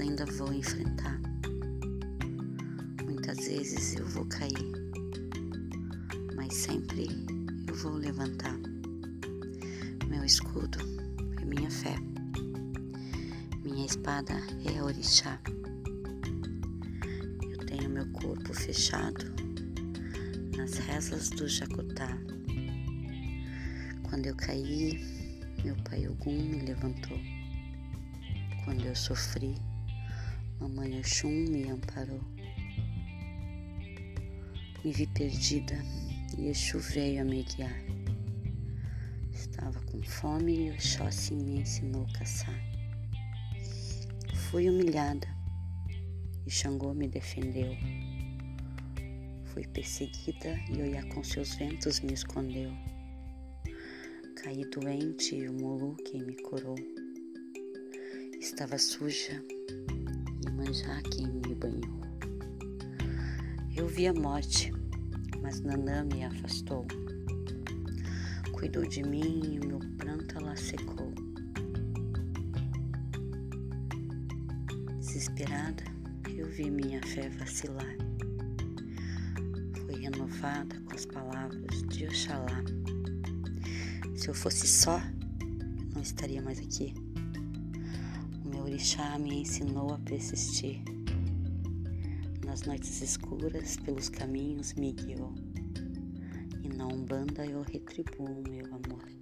ainda vou enfrentar. Muitas vezes eu vou cair, mas sempre eu vou levantar. Meu escudo é minha fé, minha espada é orixá. Eu tenho meu corpo fechado nas rezas do Jacutá. Quando eu caí, meu pai Ogum me levantou. Quando eu sofri, mamãe Oxum me amparou. Me vi perdida e Exu veio a me guiar. Estava com fome e Oxóssi me ensinou a caçar. Fui humilhada e Xangô me defendeu. Fui perseguida e Oiá com seus ventos me escondeu. Caí doente e o Molu quem me curou. Estava suja Manjá quem me banhou. Eu vi a morte, mas Nanã me afastou. Cuidou de mim e o meu pranto ela secou. Desesperada, eu vi minha fé vacilar. Foi renovada com as palavras de Oxalá. Se eu fosse só, eu não estaria mais aqui orixá me ensinou a persistir. Nas noites escuras, pelos caminhos me guiou. E na Umbanda eu retribuo meu amor.